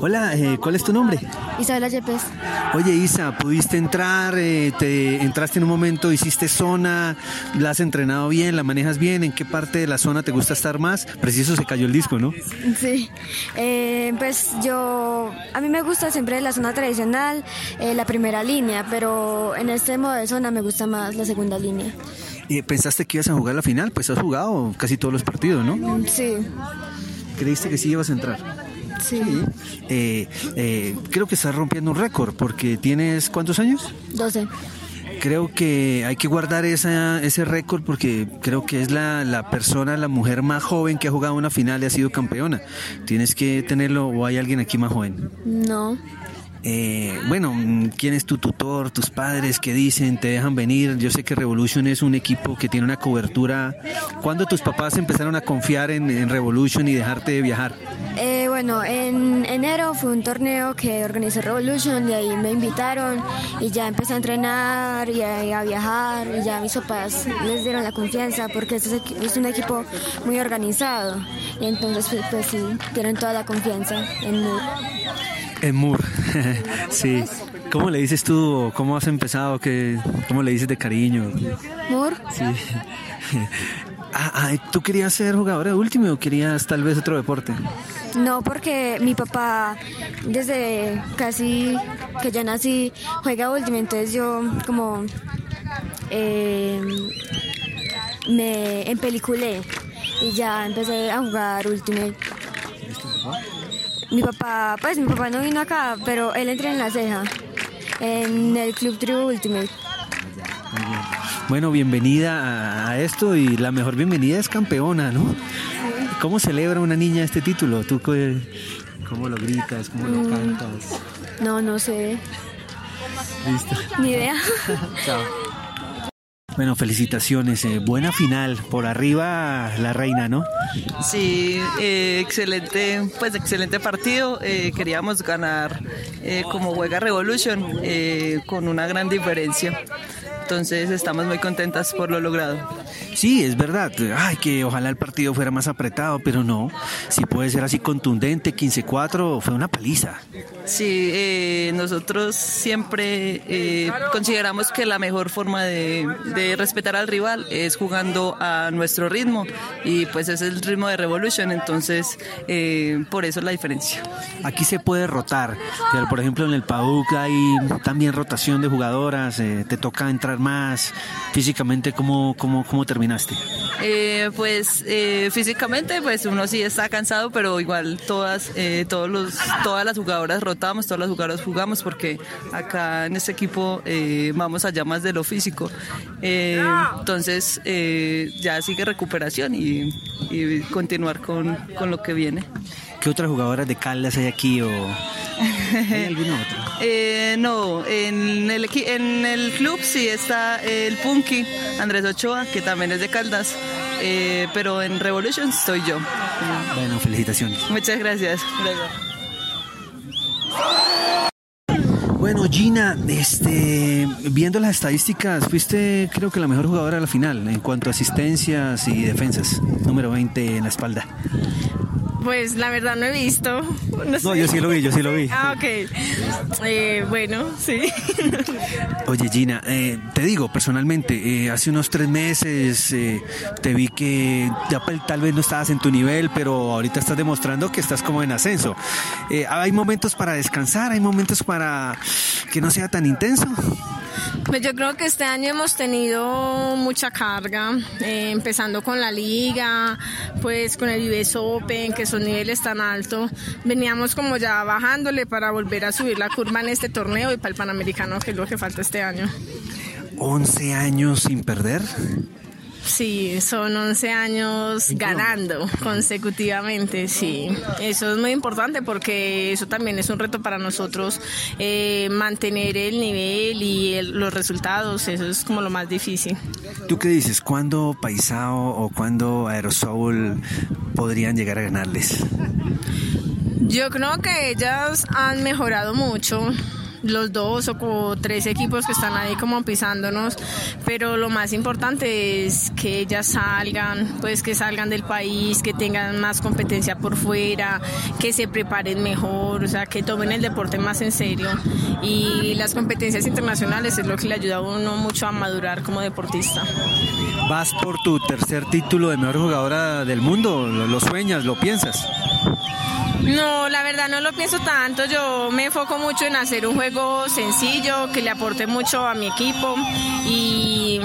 Hola, eh, ¿cuál es tu nombre? Isabela Yepes. Oye, Isa, ¿pudiste entrar? Eh, ¿Te entraste en un momento, hiciste zona? ¿La has entrenado bien? ¿La manejas bien? ¿En qué parte de la zona te gusta estar más? Preciso se cayó el disco, ¿no? Sí. Eh, pues yo, a mí me gusta siempre la zona tradicional, eh, la primera línea, pero en este modo de zona me gusta más la segunda línea. Eh, ¿Pensaste que ibas a jugar la final? Pues has jugado casi todos los partidos, ¿no? Sí. ¿Creíste que sí ibas a entrar? Sí. Eh, eh, creo que estás rompiendo un récord porque tienes ¿cuántos años? 12. Creo que hay que guardar esa, ese récord porque creo que es la, la persona, la mujer más joven que ha jugado una final y ha sido campeona. Tienes que tenerlo o hay alguien aquí más joven. No. Eh, bueno, mm, ¿quién es tu tutor, tus padres? ¿Qué dicen? ¿Te dejan venir? Yo sé que Revolution es un equipo que tiene una cobertura. ¿Cuándo tus papás empezaron a confiar en, Revolution y dejarte viajar? Eh, bueno, en enero fue un torneo que organizó Revolution y ahí me invitaron y ya empecé a entrenar y a, a viajar y ya mis papás les dieron la confianza porque este es, un equipo muy organizado y entonces pues, pues sí, tienen toda la confianza en mí. En Moore, sí. ¿Cómo le dices tú? ¿Cómo has empezado? ¿Qué, ¿Cómo le dices de cariño? Moore, Sí. Ah, ah, ¿Tú querías ser jugador de último o querías tal vez otro deporte? no porque mi papá desde casi que ya nací juega Ultimate, entonces yo como eh, me empeliculé y ya empecé a jugar Ultimate. Mi papá, pues mi papá no vino acá, pero él entra en la ceja, en el Club Tribu Ultimate. Bueno, bienvenida a, esto y la mejor bienvenida es campeona, ¿no? ¿Cómo celebra una niña este título? ¿Tú cómo lo gritas? ¿Cómo lo cantas? No, no sé, Listo. ni idea. Chao. Bueno, felicitaciones. eh, buena final. Por arriba la reina, ¿no? Sí, eh, excelente, pues excelente partido. Eh, queríamos ganar como juega Revolution con una gran diferencia. Entonces estamos muy contentas por lo logrado. Sí, es verdad. Ay, que ojalá el partido fuera más apretado, pero no. Si puede ser así contundente, 15-4, fue una paliza. Sí, eh, nosotros siempre eh, consideramos que la mejor forma de, de respetar al rival es jugando a nuestro ritmo y pues es el ritmo de Revolution, entonces eh, por eso es la diferencia. Aquí se puede rotar, pero por ejemplo en el PAUC hay también rotación de jugadoras, te toca entrar más. Físicamente, ¿cómo, cómo, cómo terminaste? Eh, pues eh, físicamente pues uno sí está cansado pero igual todas eh, todos los todas las jugadoras rotamos todas las jugadoras jugamos porque acá en este equipo eh, vamos allá más de lo físico Eh, entonces eh, ya sigue recuperación y, y continuar con, con lo que viene ¿Qué otras jugadoras de Caldas hay aquí o hay alguna otra? Eh, no, en el, equi- en el club sí está el Punky, Andrés Ochoa, que también es de Caldas, eh, pero en Revolution estoy yo. Bueno, felicitaciones. Muchas gracias. Gracias. Bueno, Gina, este, viendo las estadísticas, fuiste creo que la mejor jugadora de la final en cuanto a asistencias y defensas. Número 20 en la espalda. Pues la verdad no he visto. No, yo sí lo vi, yo sí lo vi. Ah, ok. Eh, bueno, sí. Oye, Gina, eh, te digo personalmente, eh, hace unos tres meses eh, te vi que ya pues, tal vez no estabas en tu nivel, pero ahorita estás demostrando que estás como en ascenso. Eh, hay momentos para descansar, hay momentos para que no sea tan intenso. Pues yo creo que este año hemos tenido mucha carga, eh, empezando con la liga, pues con el US Open, que son niveles tan altos. Veníamos como ya bajándole para volver a subir la curva en este torneo y para el Panamericano, que es lo que falta este año. 11 años sin perder. Sí, son 11 años ganando consecutivamente, sí. Eso es muy importante porque eso también es un reto para nosotros, eh, mantener el nivel y el- los resultados, eso es como lo más difícil. ¿Tú qué dices? ¿Cuándo Paisao o cuándo Aerosol podrían llegar a ganarles? Yo creo que ellas han mejorado mucho. Los dos o tres equipos que están ahí como pisándonos, pero lo más importante es que ellas salgan, pues que salgan del país, que tengan más competencia por fuera, que se preparen mejor, o sea, que tomen el deporte más en serio y las competencias internacionales es lo que le ayuda a uno mucho a madurar como deportista. ¿Vas por tu tercer título de mejor jugadora del mundo? ¿Lo, sueñas? ¿Lo piensas? No, la verdad no lo pienso tanto. Yo me enfoco mucho en hacer un juego sencillo que le aporte mucho a mi equipo y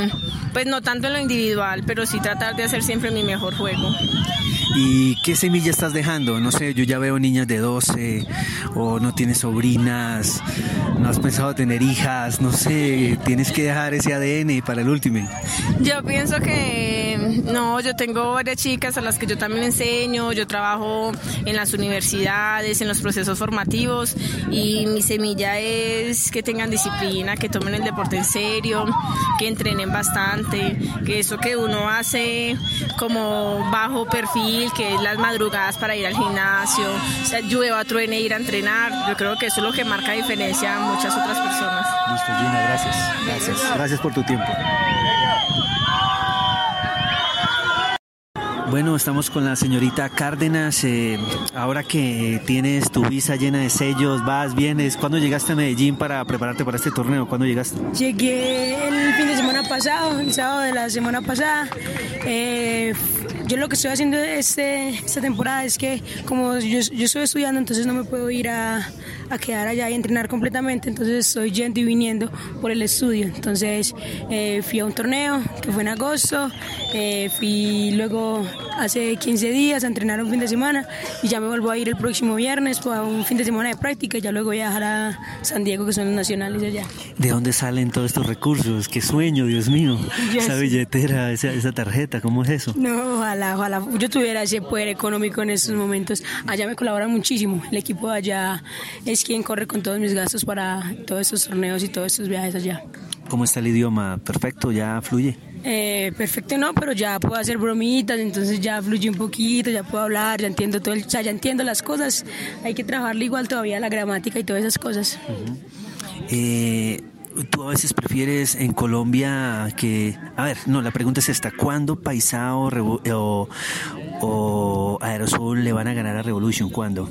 pues no tanto en lo individual, pero sí tratar de hacer siempre mi mejor juego. ¿Y qué semilla estás dejando? No sé, yo ya veo niñas de 12 o no tienes sobrinas, no has pensado tener hijas, no sé, tienes que dejar ese ADN para el último. Yo pienso que no, yo tengo varias chicas a las que yo también enseño, yo trabajo en las universidades, en los procesos formativos y mi semilla es que tengan disciplina, que tomen el deporte en serio, que entrenen bastante, que eso que uno hace como bajo perfil, que es las madrugadas para ir al gimnasio, o sea, llueva, truene, ir a entrenar, yo creo que eso es lo que marca diferencia a muchas otras personas. Listo, Gina, gracias. Gracias, gracias por tu tiempo. Bueno, estamos con la señorita Cárdenas. Eh, ahora que tienes tu visa llena de sellos, vas, vienes. ¿Cuándo llegaste a Medellín para prepararte para este torneo? ¿Cuándo llegaste? Llegué el fin de semana pasado, el sábado de la semana pasada. Eh, yo lo que estoy haciendo este, esta temporada es que como yo, yo estoy estudiando, entonces no me puedo ir a, a quedar allá y entrenar completamente, entonces estoy yendo y viniendo por el estudio. Entonces eh, fui a un torneo que fue en agosto, eh, fui luego hace 15 días a entrenar un fin de semana y ya me vuelvo a ir el próximo viernes para un fin de semana de práctica y ya luego voy a dejar a San Diego que son los nacionales allá. ¿De dónde salen todos estos recursos? ¡Qué sueño, Dios mío! Esa billetera, esa, esa, tarjeta, ¿cómo es eso? No, ojalá, ojalá yo tuviera ese poder económico en estos momentos. Allá me colabora muchísimo, el equipo de allá es quien corre con todos mis gastos para todos estos torneos y todos estos viajes allá. ¿Cómo está el idioma? ¿Perfecto? ¿Ya fluye? Eh, perfecto no, pero ya puedo hacer bromitas, entonces ya fluye un poquito, ya puedo hablar, ya entiendo todo, el, o sea, ya entiendo las cosas. Hay que trabajarle igual todavía la gramática y todas esas cosas. eh, tú a veces prefieres en Colombia que... A ver, no, la pregunta es esta. ¿Cuándo Paisao o, o Aerosol le van a ganar a Revolution? ¿Cuándo?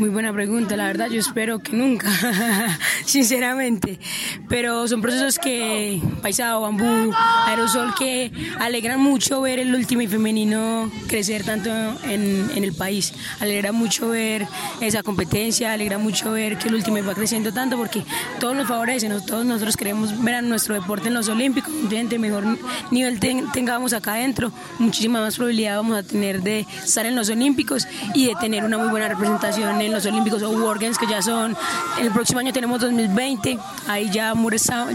Muy buena pregunta, la verdad yo espero que nunca, sinceramente. Pero son procesos que, paisado, bambú, aerosol, que alegran mucho ver el último femenino crecer tanto en, en, el país. Alegra mucho ver esa competencia, alegra mucho ver que el último va creciendo tanto porque todos nos favorecen, todos nosotros queremos ver a nuestro deporte en los Olímpicos, entre mejor nivel tengamos acá adentro, muchísima más probabilidad vamos a tener de estar en los Olímpicos y de tener una muy buena representación en los Olímpicos o World Games que ya son, el próximo año tenemos 2020, ahí ya,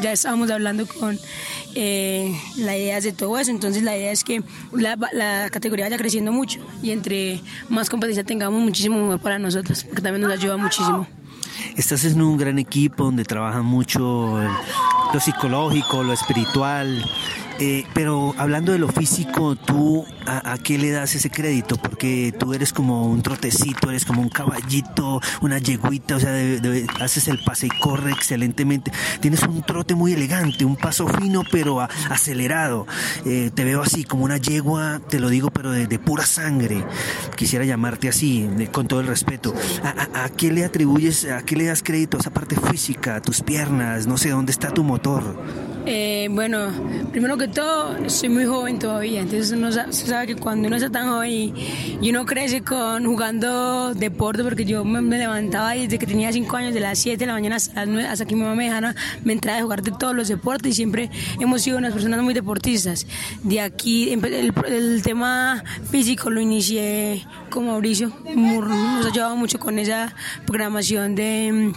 ya estábamos hablando con eh, la idea de todo eso, entonces la idea es que la, la, categoría vaya creciendo mucho y entre más competencia tengamos muchísimo para nosotros, porque también nos ayuda muchísimo. Estás en un gran equipo donde trabajan mucho lo psicológico, lo espiritual, eh, pero hablando de lo físico, ¿tú a, qué le das ese crédito? Porque tú eres como un trotecito, eres como un caballito, una yeguita, o sea, haces el pase y corre excelentemente. Tienes un trote muy elegante, un paso fino pero acelerado. Eh, te veo así como una yegua, te lo digo, pero de, pura sangre. Quisiera llamarte así, con todo el respeto. ¿A, qué le atribuyes, a qué le das crédito? Esa parte física, tus piernas, no sé, ¿dónde está tu motor? Eh, bueno, primero que todo, soy muy joven todavía, entonces uno sabe que cuando uno está tan joven y, uno crece con jugando deporte, porque yo me, levantaba desde que tenía 5 años, de las 7 de la mañana hasta, hasta que mi mamá me dejara, me entraba a jugar de todos los deportes y siempre hemos sido unas personas muy deportistas. De aquí, el, el tema físico lo inicié con Mauricio, nos ha ayudado mucho con esa programación de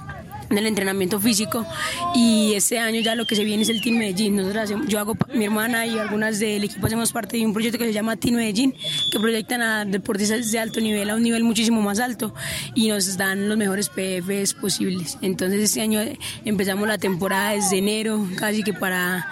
del entrenamiento físico y este año ya lo que se viene es el Team Medellín. Nosotros yo hago, mi hermana y algunas del equipo hacemos parte de un proyecto que se llama Team Medellín, que proyectan a deportistas de alto nivel a un nivel muchísimo más alto y nos dan los mejores PFs posibles. Entonces este año empezamos la temporada desde enero, casi que para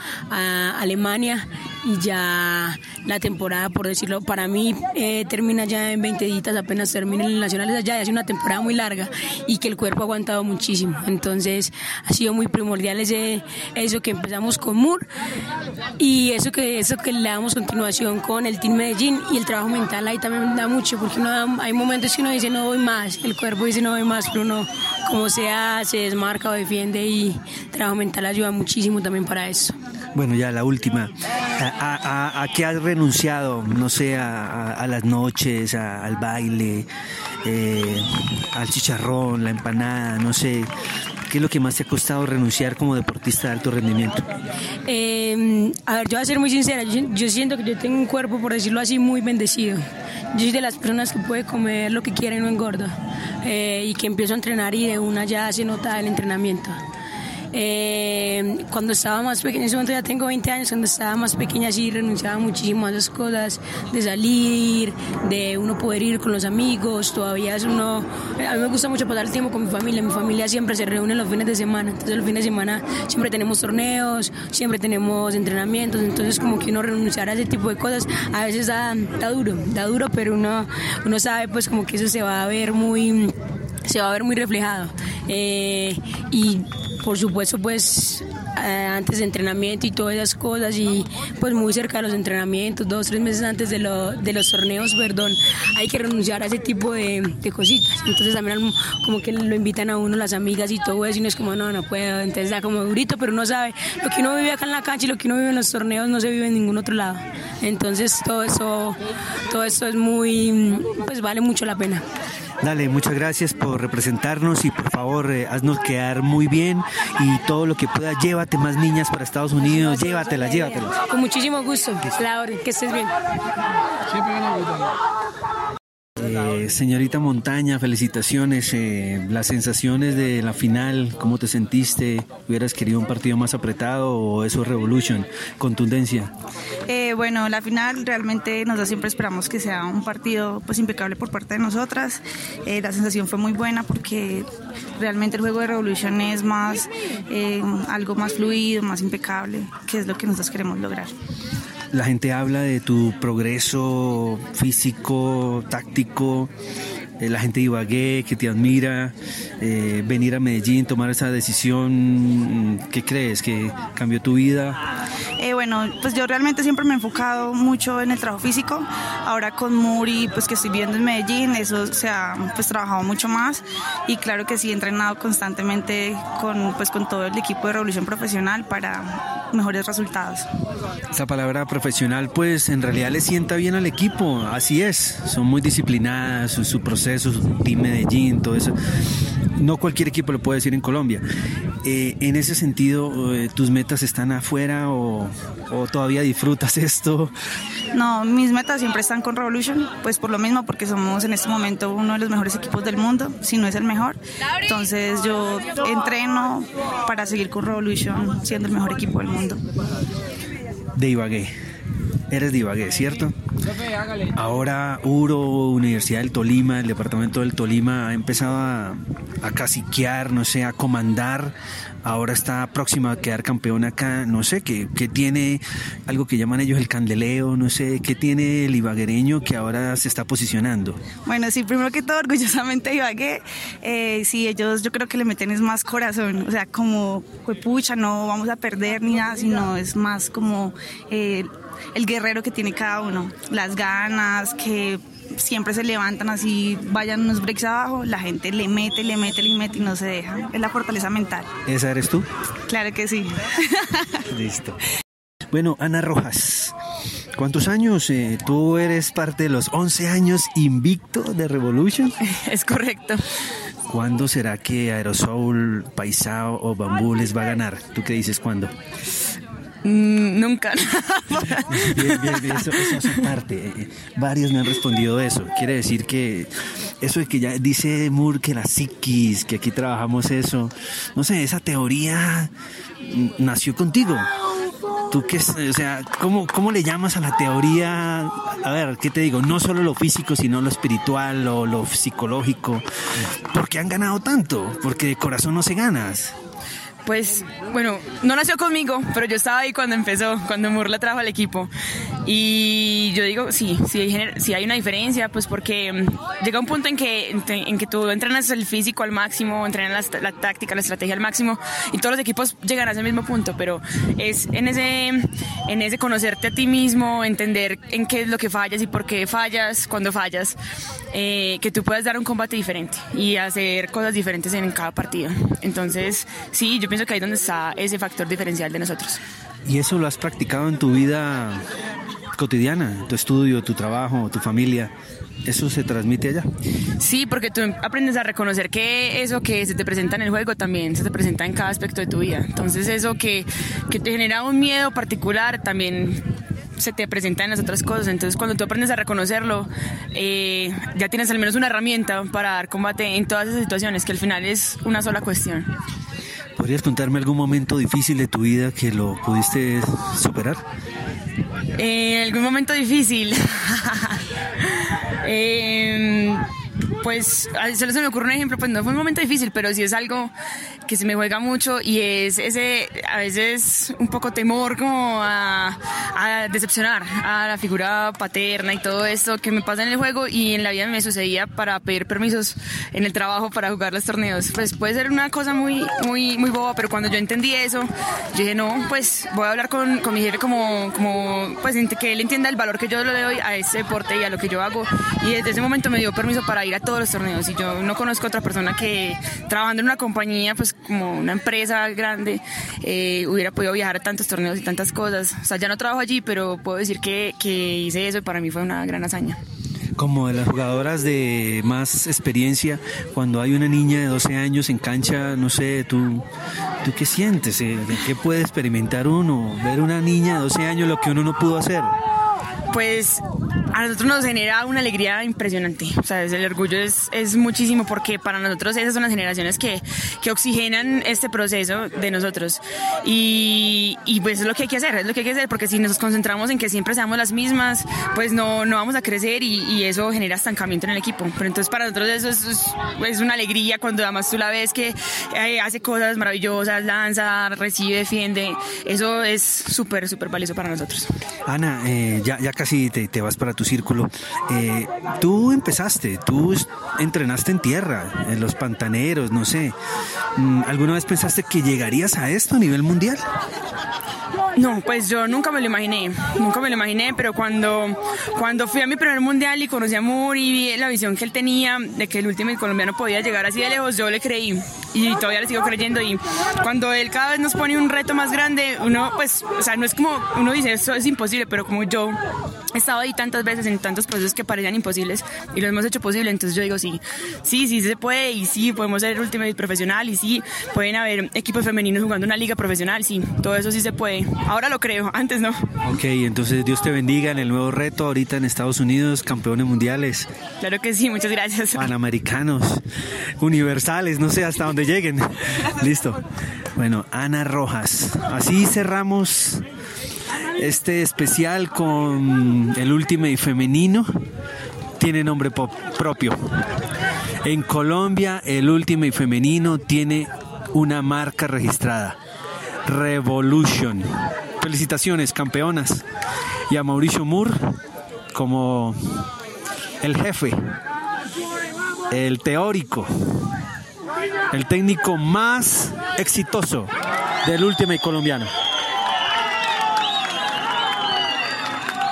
Alemania y ya la temporada, por decirlo, para mí eh, termina ya en 20 días, apenas termina el Nacionales allá, es una temporada muy larga y que el cuerpo ha aguantado muchísimo. Entonces ha sido muy primordial ese, eso que empezamos con Moore y eso que, eso que le damos continuación con el Team Medellín y el trabajo mental ahí también da mucho, porque uno hay momentos que uno dice no voy más, el cuerpo dice no voy más, pero uno como sea se desmarca o defiende y el trabajo mental ayuda muchísimo también para eso. Bueno, ya la última. ¿A, qué has renunciado? No sé, a, las noches, al baile, eh, al chicharrón, la empanada, no sé. ¿Qué es lo que más te ha costado renunciar como deportista de alto rendimiento? Em, a ver, yo voy a ser muy sincera, yo, siento que yo tengo un cuerpo, por decirlo así, muy bendecido. Yo soy de las personas que puede comer lo que quiere y no engorda. Eh, y que empiezo a entrenar y de una ya se nota el entrenamiento. Eh, cuando estaba más pequeña, en ese momento ya tengo 20 años, cuando estaba más pequeña sí renunciaba muchísimo a esas cosas, de salir, de uno poder ir con los amigos, todavía es uno, a mí me gusta mucho pasar el tiempo con mi familia, mi familia siempre se reúne los fines de semana, entonces los fines de semana siempre tenemos torneos, siempre tenemos entrenamientos, entonces como que uno renunciar a ese tipo de cosas a veces da, da duro, da duro, pero uno, uno sabe pues como que eso se va a ver muy se va a ver muy reflejado. Eh, y por supuesto, pues eh, antes de entrenamiento y todas esas cosas y pues muy cerca de los entrenamientos, dos, tres meses antes de, de los torneos, perdón, hay que renunciar a ese tipo de, cositas. Entonces también como que lo invitan a uno las amigas y todo eso y no es como, no, no puedo, entonces da como durito, pero uno sabe, lo que uno vive acá en la cancha y lo que uno vive en los torneos no se vive en ningún otro lado. Entonces todo eso, todo eso es muy, pues vale mucho la pena. Dale, muchas gracias por representarnos y por favor eh, haznos quedar muy bien y todo lo que pueda, llévate más niñas para Estados Unidos, llévatelas, llévatelas. Con muchísimo gusto, Laura, que estés bien. Siempre eh, señorita Montaña, felicitaciones. Eh, las sensaciones de la final, ¿cómo te sentiste? ¿Hubieras querido un partido más apretado o eso es Revolution? Contundencia. Eh, bueno, la final realmente nosotros siempre esperamos que sea un partido pues impecable por parte de nosotras. la sensación fue muy buena porque realmente el juego de Revolution es más algo más fluido, más impecable, que es lo que nosotros queremos lograr. La gente habla de tu progreso físico, táctico, eh, la gente de Ibagué que te admira, eh, venir a Medellín, tomar esa decisión, ¿qué crees? ¿Que cambió tu vida? Bueno, pues yo realmente siempre me he enfocado mucho en el trabajo físico. Ahora con Muri, pues que estoy viviendo en Medellín, eso se ha pues trabajado mucho más y claro que sí he entrenado constantemente con pues con todo el equipo de Revolución Profesional para mejores resultados. Esa palabra profesional pues en realidad le sienta bien al equipo, así es, son muy disciplinadas, su, su proceso, su team Medellín, todo eso no cualquier equipo lo puede decir en Colombia. Eh, en ese sentido, eh, ¿tus metas están afuera o, todavía disfrutas esto? No, mis metas siempre están con Revolution, pues por lo mismo, porque somos en este momento uno de los mejores equipos del mundo, si no es el mejor. Entonces yo entreno para seguir con Revolution siendo el mejor equipo del mundo. De Ibagué. Eres de Ibagué, ¿cierto? Ahora Uro, Universidad del Tolima, el departamento del Tolima ha empezado a, a caciquear, no sé, a comandar. Ahora está próxima a quedar campeón acá. No sé, ¿qué, tiene algo que llaman ellos el candeleo? No sé, ¿qué tiene el ibaguereño que ahora se está posicionando? Bueno, sí, primero que todo, orgullosamente Ibagué. Eh, sí, ellos yo creo que le meten es más corazón. O sea, como, pucha, no vamos a perder ni nada, sino es más como... Eh, el guerrero que tiene cada uno, las ganas, que siempre se levantan así, vayan unos breaks abajo, la gente le mete, le mete, le mete y no se deja. Es la fortaleza mental. ¿Esa eres tú? Claro que sí. Listo. Bueno, Ana Rojas, ¿cuántos años? Eh, tú eres parte de los 11 años invicto de Revolution. Es correcto. ¿Cuándo será que Aerosol, Paisao o Bambú les va a ganar? ¿Tú qué dices cuándo? Mm, nunca. bien, bien, bien, eso, eso es parte. Eh, varios me han respondido eso. Quiere decir que eso de que ya dice Moore que la psiquis, que aquí trabajamos eso, no sé, esa teoría nació contigo. ¿Tú qué, o sea, ¿cómo, ¿cómo le llamas a la teoría? A ver, ¿qué te digo? No solo lo físico, sino lo espiritual o lo psicológico. ¿Por qué han ganado tanto? Porque de corazón no se ganas. Pues bueno, no nació conmigo, pero yo estaba ahí cuando empezó, cuando Moore la trajo al equipo. Y yo digo, sí, sí, sí hay una diferencia, pues porque mm, llega un punto en que, en que tú entrenas el físico al máximo, entrenas la, táctica, la estrategia al máximo, y todos los equipos llegan a ese mismo punto, pero es en ese, en ese conocerte a ti mismo, entender en qué es lo que fallas y por qué fallas, cuando fallas, eh, que tú puedas dar un combate diferente y hacer cosas diferentes en cada partido. Entonces, sí, yo pienso que ahí es donde está ese factor diferencial de nosotros. ¿Y eso lo has practicado en tu vida cotidiana, tu estudio, tu trabajo, tu familia? ¿Eso se transmite allá? Sí, porque tú aprendes a reconocer que eso que se te presenta en el juego también se te presenta en cada aspecto de tu vida. Entonces eso que, que te genera un miedo particular también se te presenta en las otras cosas. Entonces, cuando tú aprendes a reconocerlo, eh, ya tienes al menos una herramienta para dar combate en todas esas situaciones, que al final es una sola cuestión. ¿Podrías contarme algún momento difícil de tu vida que lo pudiste superar? Eh, algún momento difícil. eh, pues solo se me ocurre un ejemplo, pues no fue un momento difícil, pero sí es algo que se me juega mucho y es ese, a veces un poco temor como a, decepcionar a la figura paterna y todo esto que me pasa en el juego y en la vida me sucedía para pedir permisos en el trabajo para jugar los torneos. Pues puede ser una cosa muy, muy, muy boba, pero cuando yo entendí eso, yo dije, no, pues voy a hablar con, con mi jefe como, como, pues que él entienda el valor que yo le doy a ese deporte y a lo que yo hago. Y desde ese momento me dio permiso para ir a todos los torneos y yo no conozco otra persona que trabajando en una compañía, pues como una empresa grande, eh, hubiera podido viajar a tantos torneos y tantas cosas. O sea, ya no trabajo allí, pero puedo decir que, que hice eso y para mí fue una gran hazaña como de las jugadoras de más experiencia, cuando hay una niña de 12 años en cancha, no sé, tú, ¿tú qué sientes? Eh, ¿De qué puede experimentar uno? Ver una niña de 12 años lo que uno no pudo hacer pues a nosotros nos genera una alegría impresionante. O sea, el orgullo es, es muchísimo porque para nosotros esas son las generaciones que, que oxigenan este proceso de nosotros. Y, y, pues es lo que hay que hacer, es lo que hay que hacer, porque si nos concentramos en que siempre seamos las mismas, pues no, no vamos a crecer y, y eso genera estancamiento en el equipo. Pero entonces para nosotros eso es, es, una alegría cuando además tú la ves que eh, hace cosas maravillosas, lanza, recibe, defiende. Eso es súper, súper valioso para nosotros. Ana, eh, ya, ya casi si te, vas para tu círculo. Eh, tú empezaste, tú entrenaste en tierra, en los pantaneros, no sé. Mm, ¿Alguna vez pensaste que llegarías a esto a nivel mundial? No, pues yo nunca me lo imaginé, nunca me lo imaginé, pero cuando, cuando fui a mi primer mundial y conocí a Moore y vi la visión que él tenía de que el último colombiano podía llegar así de lejos, yo le creí y todavía le sigo creyendo y cuando él cada vez nos pone un reto más grande, uno pues, o sea, no es como uno dice, eso es imposible, pero como yo he estado ahí tantas veces en tantos procesos que parecían imposibles y lo hemos hecho posible, entonces yo digo sí, sí, sí se puede y sí, podemos ser el ultimate profesional y sí, pueden haber equipos femeninos jugando una liga profesional, sí, todo eso sí se puede. Ahora lo creo, antes no. Ok, entonces Dios te bendiga en el nuevo reto ahorita en Estados Unidos, campeones mundiales. Claro que sí, muchas gracias. Panamericanos, universales, no sé hasta dónde lleguen. Listo. Bueno, Ana Rojas. Así cerramos este especial con el último y femenino. Tiene nombre propio. En Colombia, el último y femenino tiene una marca registrada. Revolution. Felicitaciones, campeonas. Y a Mauricio Moore como el jefe, el teórico, el técnico más exitoso del último colombiano.